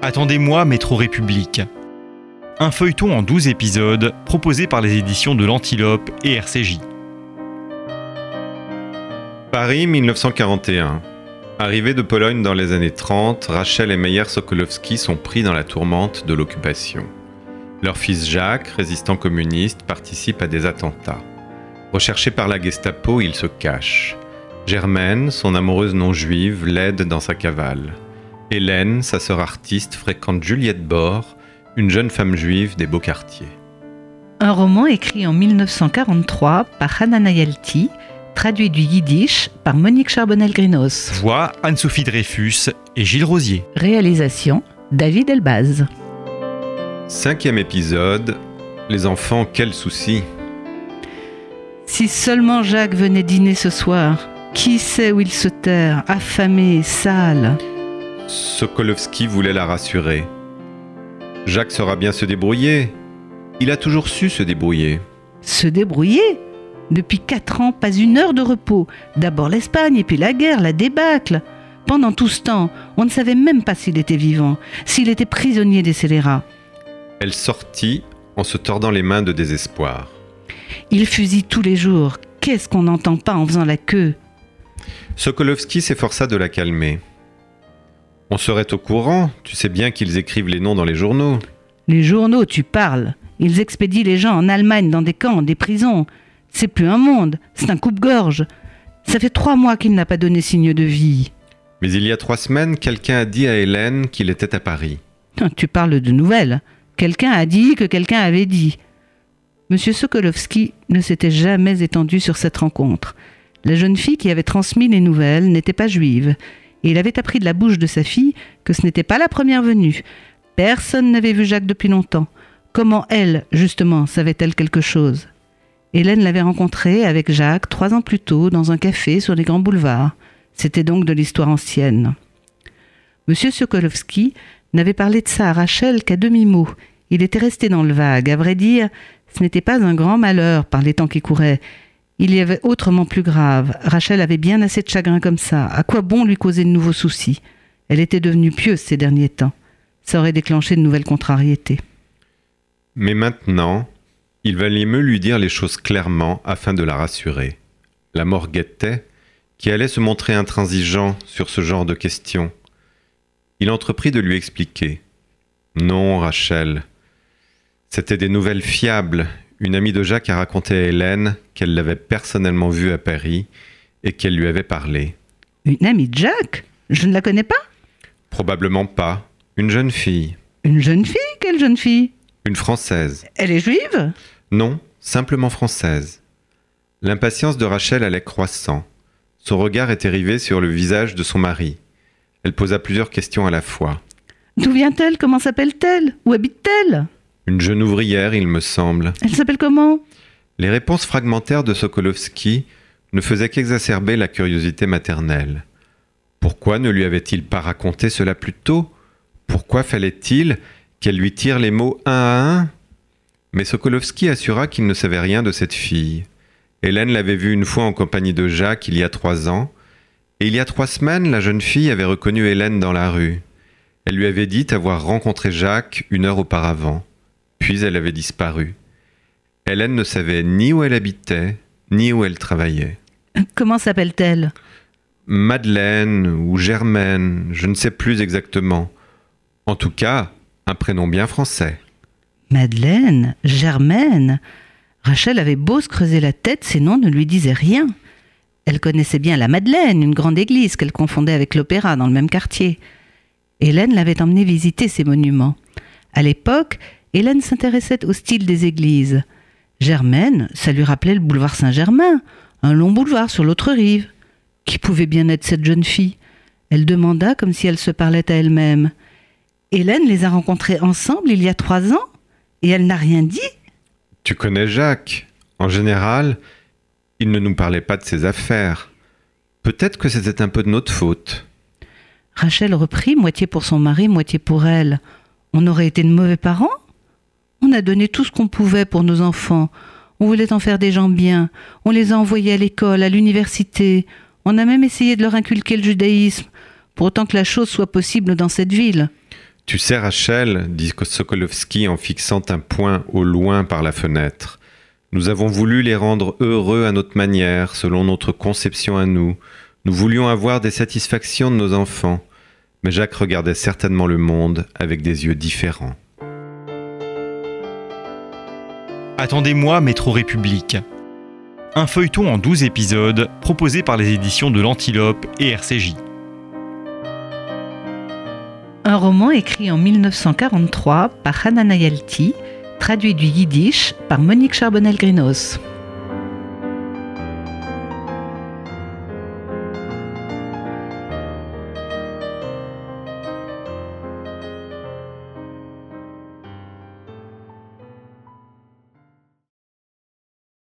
Attendez-moi, Métro République. Un feuilleton en 12 épisodes proposé par les éditions de l'Antilope et RCJ. Paris 1941. Arrivée de Pologne dans les années 30, Rachel et Meyer Sokolowski sont pris dans la tourmente de l'occupation. Leur fils Jacques, résistant communiste, participe à des attentats. Recherché par la Gestapo, il se cache. Germaine, son amoureuse non juive, l'aide dans sa cavale. Hélène, sa sœur artiste, fréquente Juliette Bord, une jeune femme juive des beaux quartiers. Un roman écrit en 1943 par Hannah Nayalti, traduit du yiddish par Monique Charbonnel-Grinos. Voix Anne-Sophie Dreyfus et Gilles Rosier. Réalisation David Elbaz. Cinquième épisode. Les enfants, quel souci Si seulement Jacques venait dîner ce soir, qui sait où il se terre, affamé, sale Sokolowski voulait la rassurer. Jacques saura bien se débrouiller. Il a toujours su se débrouiller. Se débrouiller Depuis quatre ans, pas une heure de repos. D'abord l'Espagne et puis la guerre, la débâcle. Pendant tout ce temps, on ne savait même pas s'il était vivant, s'il était prisonnier des scélérats. Elle sortit en se tordant les mains de désespoir. Il fusille tous les jours. Qu'est-ce qu'on n'entend pas en faisant la queue? Sokolowski s'efforça de la calmer. On serait au courant, tu sais bien qu'ils écrivent les noms dans les journaux. Les journaux, tu parles. Ils expédient les gens en Allemagne dans des camps, des prisons. C'est plus un monde, c'est un coupe-gorge. Ça fait trois mois qu'il n'a pas donné signe de vie. Mais il y a trois semaines, quelqu'un a dit à Hélène qu'il était à Paris. Tu parles de nouvelles. Quelqu'un a dit que quelqu'un avait dit. Monsieur Sokolowski ne s'était jamais étendu sur cette rencontre. La jeune fille qui avait transmis les nouvelles n'était pas juive, et il avait appris de la bouche de sa fille que ce n'était pas la première venue. Personne n'avait vu Jacques depuis longtemps. Comment elle, justement, savait-elle quelque chose? Hélène l'avait rencontré avec Jacques trois ans plus tôt dans un café sur les grands boulevards. C'était donc de l'histoire ancienne. Monsieur Sokolowski n'avait parlé de ça à Rachel qu'à demi-mot. Il était resté dans le vague. À vrai dire, ce n'était pas un grand malheur par les temps qui couraient. Il y avait autrement plus grave. Rachel avait bien assez de chagrin comme ça. À quoi bon lui causer de nouveaux soucis? Elle était devenue pieuse ces derniers temps. Ça aurait déclenché de nouvelles contrariétés. Mais maintenant, il valait mieux lui dire les choses clairement afin de la rassurer. La mort guettait, qui allait se montrer intransigeant sur ce genre de questions. Il entreprit de lui expliquer. Non, Rachel. C'était des nouvelles fiables. Une amie de Jacques a raconté à Hélène qu'elle l'avait personnellement vu à Paris et qu'elle lui avait parlé. Une amie de Jacques? Je ne la connais pas? Probablement pas. Une jeune fille. Une jeune fille? Quelle jeune fille? Une Française. Elle est juive? Non, simplement française. L'impatience de Rachel allait croissant. Son regard était rivé sur le visage de son mari. Elle posa plusieurs questions à la fois. D'où vient-elle? Comment s'appelle-t-elle? Où habite-t-elle? Une jeune ouvrière, il me semble. Elle s'appelle comment? Les réponses fragmentaires de Sokolowski ne faisaient qu'exacerber la curiosité maternelle. Pourquoi ne lui avait-il pas raconté cela plus tôt? Pourquoi fallait-il qu'elle lui tire les mots un à un? Mais Sokolowski assura qu'il ne savait rien de cette fille. Hélène l'avait vue une fois en compagnie de Jacques il y a trois ans, et il y a trois semaines, la jeune fille avait reconnu Hélène dans la rue. Elle lui avait dit avoir rencontré Jacques une heure auparavant, puis elle avait disparu. Hélène ne savait ni où elle habitait, ni où elle travaillait. Comment s'appelle-t-elle? Madeleine ou Germaine, je ne sais plus exactement. En tout cas, un prénom bien français. Madeleine? Germaine? Rachel avait beau se creuser la tête, ces noms ne lui disaient rien. Elle connaissait bien la Madeleine, une grande église qu'elle confondait avec l'opéra dans le même quartier. Hélène l'avait emmenée visiter ces monuments. À l'époque, Hélène s'intéressait au style des églises. Germaine, ça lui rappelait le boulevard Saint-Germain, un long boulevard sur l'autre rive. Qui pouvait bien être cette jeune fille? Elle demanda comme si elle se parlait à elle-même. Hélène les a rencontrés ensemble il y a trois ans et elle n'a rien dit. Tu connais Jacques? En général, il ne nous parlait pas de ses affaires. Peut-être que c'était un peu de notre faute. Rachel reprit, moitié pour son mari, moitié pour elle. On aurait été de mauvais parents? On a donné tout ce qu'on pouvait pour nos enfants. On voulait en faire des gens bien. On les a envoyés à l'école, à l'université. On a même essayé de leur inculquer le judaïsme, pour autant que la chose soit possible dans cette ville. Tu sais, Rachel, dit Sokolovski en fixant un point au loin par la fenêtre. Nous avons voulu les rendre heureux à notre manière, selon notre conception à nous. Nous voulions avoir des satisfactions de nos enfants. Mais Jacques regardait certainement le monde avec des yeux différents. Attendez-moi, Métro République. Un feuilleton en 12 épisodes proposé par les éditions de l'Antilope et RCJ. Un roman écrit en 1943 par Hanana Yalti, traduit du yiddish par Monique Charbonnel-Grinos.